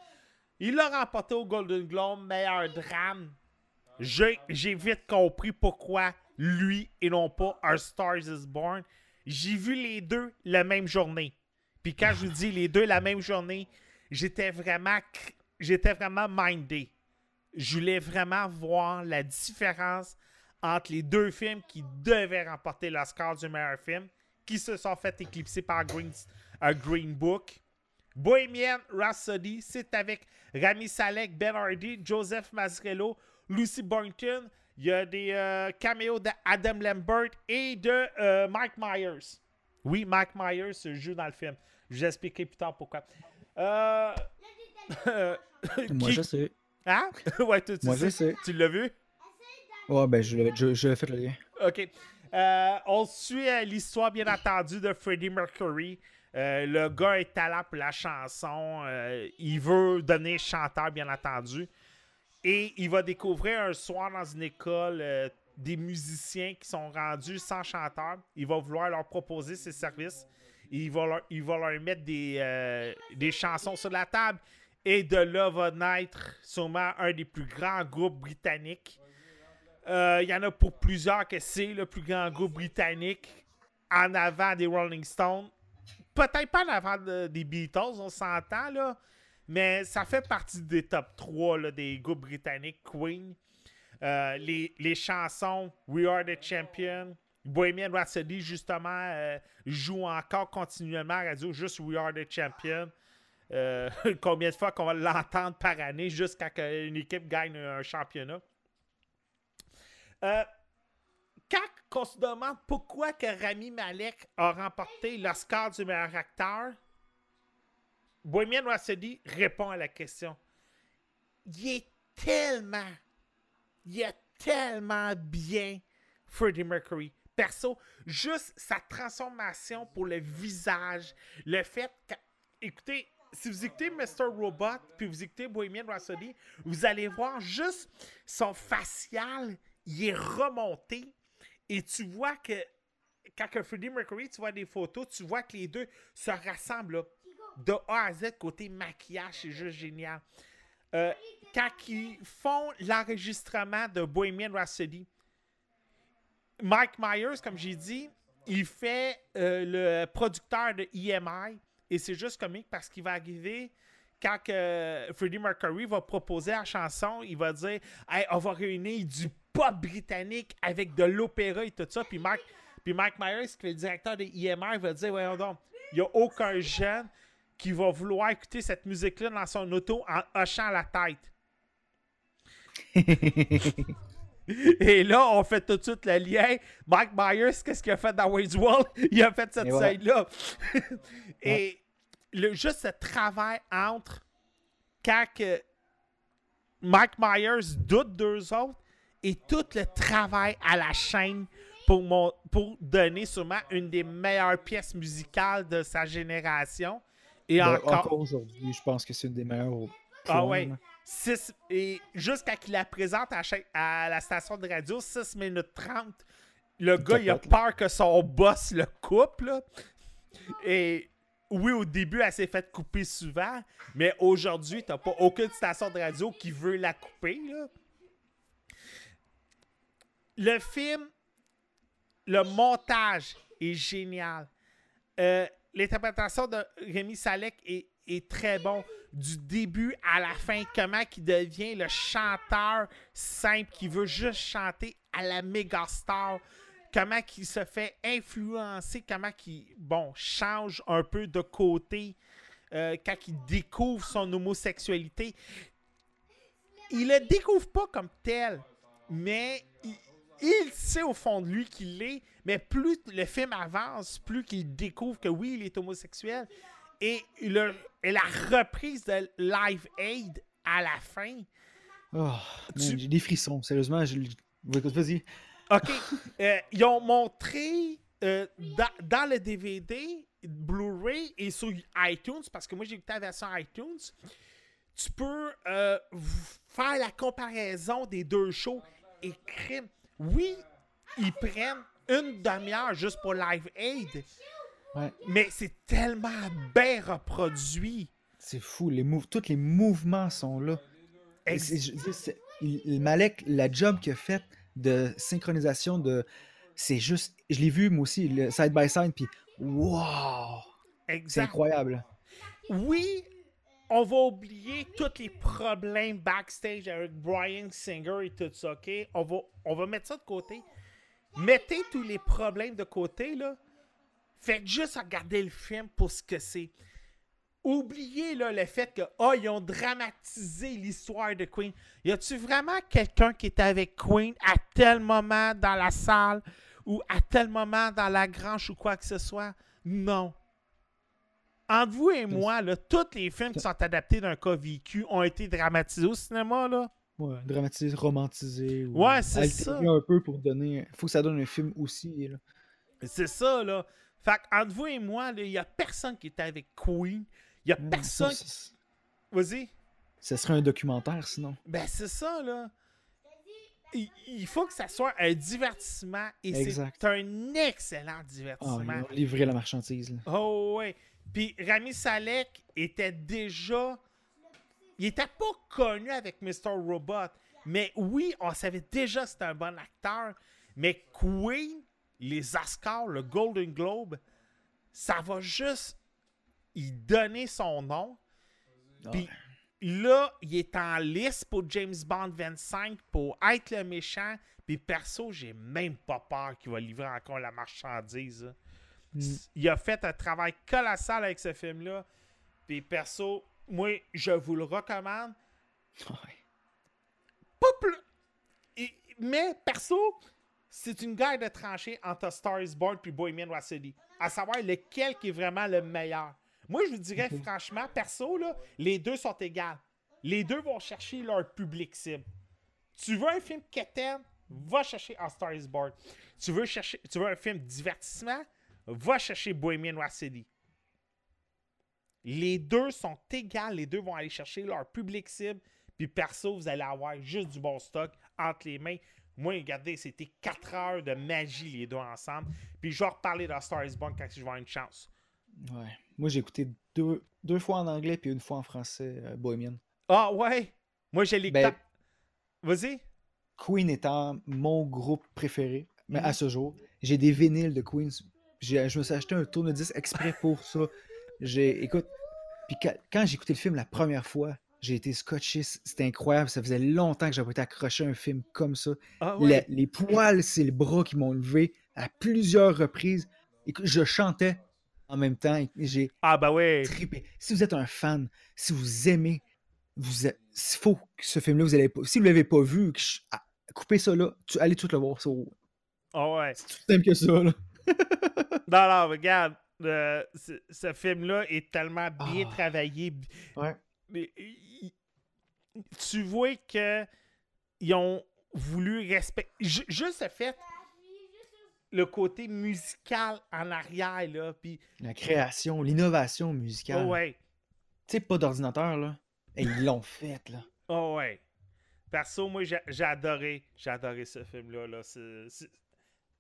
Speaker 1: Il l'a remporté au Golden Globe, meilleur drame. J'ai vite compris pourquoi lui et non pas A Stars is Born. J'ai vu les deux la même journée. Puis quand je vous dis les deux la même journée, j'étais vraiment j'étais vraiment mindé. Je voulais vraiment voir la différence entre les deux films qui devaient remporter l'Oscar du meilleur film, qui se sont fait éclipser par Green, euh, Green Book. Bohemian Rhapsody, c'est avec Rami Salek, Ben Hardy, Joseph Mazzello, Lucy Boynton. Il y a des euh, caméos d'Adam Lambert et de euh, Mike Myers. Oui, Mike Myers joue dans le film. Je vais expliquer plus tard pourquoi. Euh... *laughs* *laughs* *laughs*
Speaker 3: Moi, je sais.
Speaker 1: Hein? ouais, tu, tu
Speaker 3: Moi,
Speaker 1: sais.
Speaker 3: je sais.
Speaker 1: Tu l'as vu?
Speaker 3: Ouais, ben, je je, fait le lien.
Speaker 1: OK. Euh, on suit euh, l'histoire, bien entendu, de Freddie Mercury. Le gars est talent pour la chanson. Il veut devenir chanteur, bien entendu. Et il va découvrir un soir dans une école euh, des musiciens qui sont rendus sans chanteur. Il va vouloir leur proposer ses services. Il va leur, il va leur mettre des, euh, des chansons sur la table. Et de là va naître sûrement un des plus grands groupes britanniques. Euh, Il y en a pour plusieurs que c'est le plus grand groupe britannique en avant des Rolling Stones. Peut-être pas en avant de- des Beatles, on s'entend, là. Mais ça fait partie des top 3 là, des groupes britanniques, Queen. Euh, les, chansons We Are the Champion, Bohemian Rhapsody, justement, euh, joue encore continuellement à radio, juste We Are the Champion. Euh, *laughs* combien de fois qu'on va l'entendre par année jusqu'à qu'une équipe gagne un championnat? Quand on se demande pourquoi que Rami Malek a remporté l'Oscar du meilleur acteur, Bohemian Rhapsody répond à la question. Il est tellement, il est tellement bien Freddie Mercury. Perso, juste sa transformation pour le visage, le fait que, écoutez, si vous écoutez Mr. Robot puis vous écoutez Bohemian Rhapsody, vous allez voir juste son facial, il est remonté et tu vois que quand que Freddie Mercury, tu vois des photos, tu vois que les deux se rassemblent là, de A à Z côté maquillage, c'est juste génial. Euh, quand ils font l'enregistrement de Bohemian Rhapsody, Mike Myers, comme j'ai dit, il fait euh, le producteur de EMI et c'est juste comique parce qu'il va arriver quand Freddie Mercury va proposer la chanson, il va dire hey, on va réunir du pop britannique avec de l'opéra et tout ça. Puis Mike, puis Mike Myers, qui est le directeur de EMI, va dire voyons donc, il n'y a aucun jeune qui va vouloir écouter cette musique-là dans son auto en hochant la tête. *laughs* Et là, on fait tout de suite le lien. Mike Myers, qu'est-ce qu'il a fait dans Wayne's World? *laughs* Il a fait cette
Speaker 3: voilà.
Speaker 1: scène-là. *laughs* Et le, juste ce travail entre quand que Mike Myers doute d'eux autres et tout le travail à la chaîne pour, mon, pour donner sûrement une des meilleures pièces musicales de sa génération. Et
Speaker 3: Ben,
Speaker 1: encore,
Speaker 3: encore aujourd'hui, je pense que c'est une des meilleures
Speaker 1: Ah ouais. Six- et jusqu'à qu'il la présente à, chaque- à la station de radio, 6 minutes 30, le gars, il a peur que son boss le coupe. Là. Et oui, au début, elle s'est fait couper souvent, mais aujourd'hui, t'as pas aucune station de radio qui veut la couper. Là. Le film, le montage est génial. Euh, L'interprétation de Rémi Salek est, très bon. Du début à la fin, comment il devient le chanteur simple qui veut juste chanter à la méga star. Comment il se fait influencer, comment il bon, change un peu de côté euh, quand il découvre son homosexualité. Il le découvre pas comme tel, mais il, il sait au fond de lui qu'il l'est, mais plus le film avance, plus qu'il découvre que oui, il est homosexuel. Et, le, et la reprise de Live Aid à la fin.
Speaker 3: Oh,
Speaker 1: Tu-
Speaker 3: J'ai des frissons, sérieusement. Je... Vas-y.
Speaker 1: OK. *laughs* euh, ils ont montré euh, dans, dans le DVD, Blu-ray et sur iTunes, parce que moi j'ai écouté la version iTunes, tu peux euh, faire la comparaison des deux shows et crime. Oui, ils prennent une demi-heure juste pour Live Aid,
Speaker 3: Ouais.
Speaker 1: mais c'est tellement bien reproduit.
Speaker 3: C'est fou. Les Tous les mouvements sont là.
Speaker 1: Ex-
Speaker 3: je il- Malek, la job qu'il a faite de synchronisation de. C'est juste. Je l'ai vu moi aussi, le side by side, puis wow! C'est incroyable.
Speaker 1: Oui, on va oublier tous les problèmes backstage avec Brian Singer et tout ça, OK? On va, on va mettre ça de côté. Mettez tous les problèmes de côté, là. Faites juste regarder le film pour ce que c'est. Oubliez là, le fait que oh, ils ont dramatisé l'histoire de Queen. Y a-tu vraiment quelqu'un qui était avec Queen à tel moment dans la salle ou à tel moment dans la grange ou quoi que ce soit? Non. Entre vous et moi, là, tous les films qui sont adaptés d'un cas vécu ont été dramatisés au cinéma. Là.
Speaker 3: Ouais, dramatisé, romantisé. ou
Speaker 1: Ouais, c'est ça.
Speaker 3: un peu pour donner. Faut que ça donne un film aussi. Là.
Speaker 1: C'est ça, là. Fait entre vous et moi, il n'y a personne qui était avec Queen. Il n'y a
Speaker 3: Non,
Speaker 1: personne. qui- Vas-y.
Speaker 3: ça serait un documentaire sinon.
Speaker 1: Ben, c'est ça, là. Il, il faut que ça soit un divertissement et c'est un excellent divertissement.
Speaker 3: ils ont livré la marchandise. Là.
Speaker 1: Oh ouais. Puis Rami Salek était déjà. Il était pas connu avec Mr. Robot. Mais oui, on savait déjà que c'était un bon acteur. Mais Queen, les Oscars, le Golden Globe, ça va juste y donner son nom. Puis là, il est en liste pour James Bond 25 pour être le méchant. Puis perso, j'ai même pas peur qu'il va livrer encore la marchandise.
Speaker 3: Mm.
Speaker 1: Il a fait un travail colossal avec ce film-là. Puis perso, moi, je vous le recommande.
Speaker 3: Ouais.
Speaker 1: Pas plus. Et- mais perso, c'est une guerre de tranchée entre A Star is Born puis Bohemian Rhapsody. À savoir lequel qui est vraiment le meilleur. Moi, je vous dirais
Speaker 3: Ok.
Speaker 1: franchement, perso, là, les deux sont égales. Les deux vont chercher leur public cible. Tu veux un film quétaine, va chercher A Star is Born. Tu veux, chercher, tu veux un film divertissement, va chercher Bohemian Rhapsody. Les deux sont égales, les deux vont aller chercher leur public cible, puis perso, vous allez avoir juste du bon stock entre les mains. Moi, regardez, c'était 4 heures de magie les deux ensemble. Puis je vais reparler de Star is Born quand je vais avoir une chance.
Speaker 3: Ouais. Moi, j'ai écouté deux, deux fois en anglais puis une fois en français euh, Bohemian.
Speaker 1: Ah ouais? Moi, j'ai les
Speaker 3: Ben-
Speaker 1: Vas-y.
Speaker 3: Queen étant mon groupe préféré, mais à ce jour, j'ai des vinyles de Queen. Je me suis acheté un tourne-disque exprès pour ça. J'ai, écoute, puis quand, j'ai écouté le film la première fois, j'ai été scotché. C'était incroyable. Ça faisait longtemps que j'avais été accroché à un film comme ça.
Speaker 1: Ah ouais?
Speaker 3: les poils, c'est les bras qui m'ont levé à plusieurs reprises. Et que je chantais en même temps. et J'ai
Speaker 1: Ah bah ouais.
Speaker 3: trippé. Si vous êtes un fan, si vous aimez, vous êtes- il faut que ce film-là, vous allez pas. Si vous l'avez pas vu, que je- ah, coupez ça là, tu, allez tout le voir. C'est aussi
Speaker 1: Ah ouais.
Speaker 3: simple que ça. Là.
Speaker 1: Non, non, regarde. Euh, ce, film-là est tellement bien
Speaker 3: Ah.
Speaker 1: travaillé.
Speaker 3: Ouais.
Speaker 1: Il- tu vois que ils ont voulu respecter. ju- Juste le fait, le côté musical en arrière, là. Puis,
Speaker 3: La création, l'innovation musicale.
Speaker 1: oh ouais.
Speaker 3: Tu sais, pas d'ordinateur, là. Et ils l'ont fait, là.
Speaker 1: Oh ouais. Perso, moi, j'ai adoré. J'ai adoré ce film-là. Là.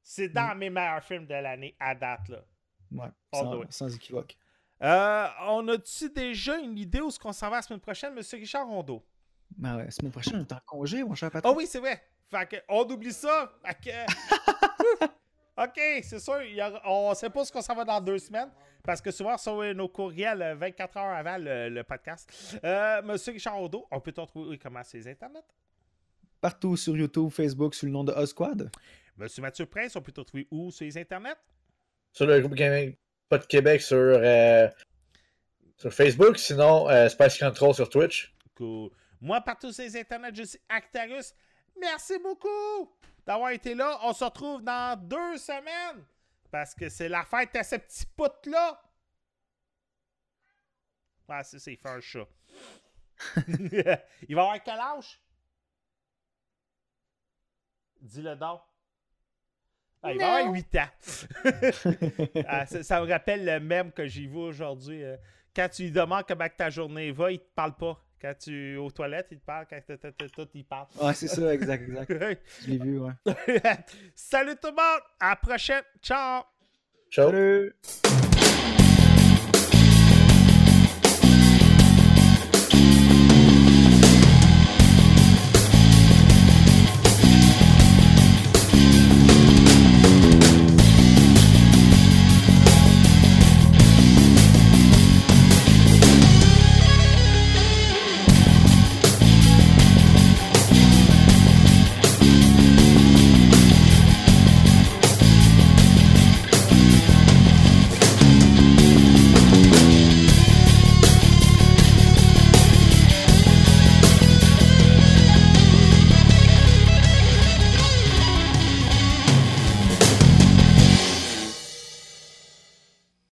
Speaker 1: C'est- dans mes meilleurs films de l'année à date. Là.
Speaker 3: Ouais, sans, équivoque.
Speaker 1: Euh, on a-tu déjà une idée où ce qu'on s'en va la semaine prochaine, Monsieur Richard Rondeau?
Speaker 3: Ben ouais, semaine prochaine, on est en congé, mon cher patron.
Speaker 1: Oh oui, c'est vrai. Fait que, on oublie ça. Fait que- *laughs* OK, c'est sûr. il y aura- on sait pas ce qu'on s'en va dans deux semaines. Parce que souvent, sur nos courriels euh, 24 heures avant le, le podcast. Euh, Monsieur Richard Rondeau, on peut te retrouver comment sur les internets?
Speaker 3: Partout sur YouTube, Facebook, sous le nom de Osquad.
Speaker 1: Monsieur Mathieu Prince, on peut te retrouver où sur les internets?
Speaker 2: Sur le groupe Gaming Pas de Québec sur, euh, sur Facebook, sinon euh, Spice Control sur Twitch.
Speaker 1: Cool. Moi, partout sur les internets, je suis Actarus. Merci beaucoup d'avoir été là. On se retrouve dans deux semaines. Parce que c'est la fête à ce petit pout-là. Ah, c'est c'est, il fait un chat. *laughs* *laughs* il va avoir quel âge? Dis-le donc. Ah, il va avoir 8 ans. *laughs* Ah, ça, ça me rappelle le même que j'ai vu aujourd'hui. euh, quand tu lui demandes comment ta journée va, il te parle pas. Quand tu es aux toilettes, il te parle. Quand tu tout, il parle.
Speaker 3: Ouais, c'est ça, exact, exact. *laughs* Je l'ai vu, ouais. *laughs*
Speaker 1: Salut tout le monde! À la prochaine! Ciao!
Speaker 2: Ciao.
Speaker 3: Salut!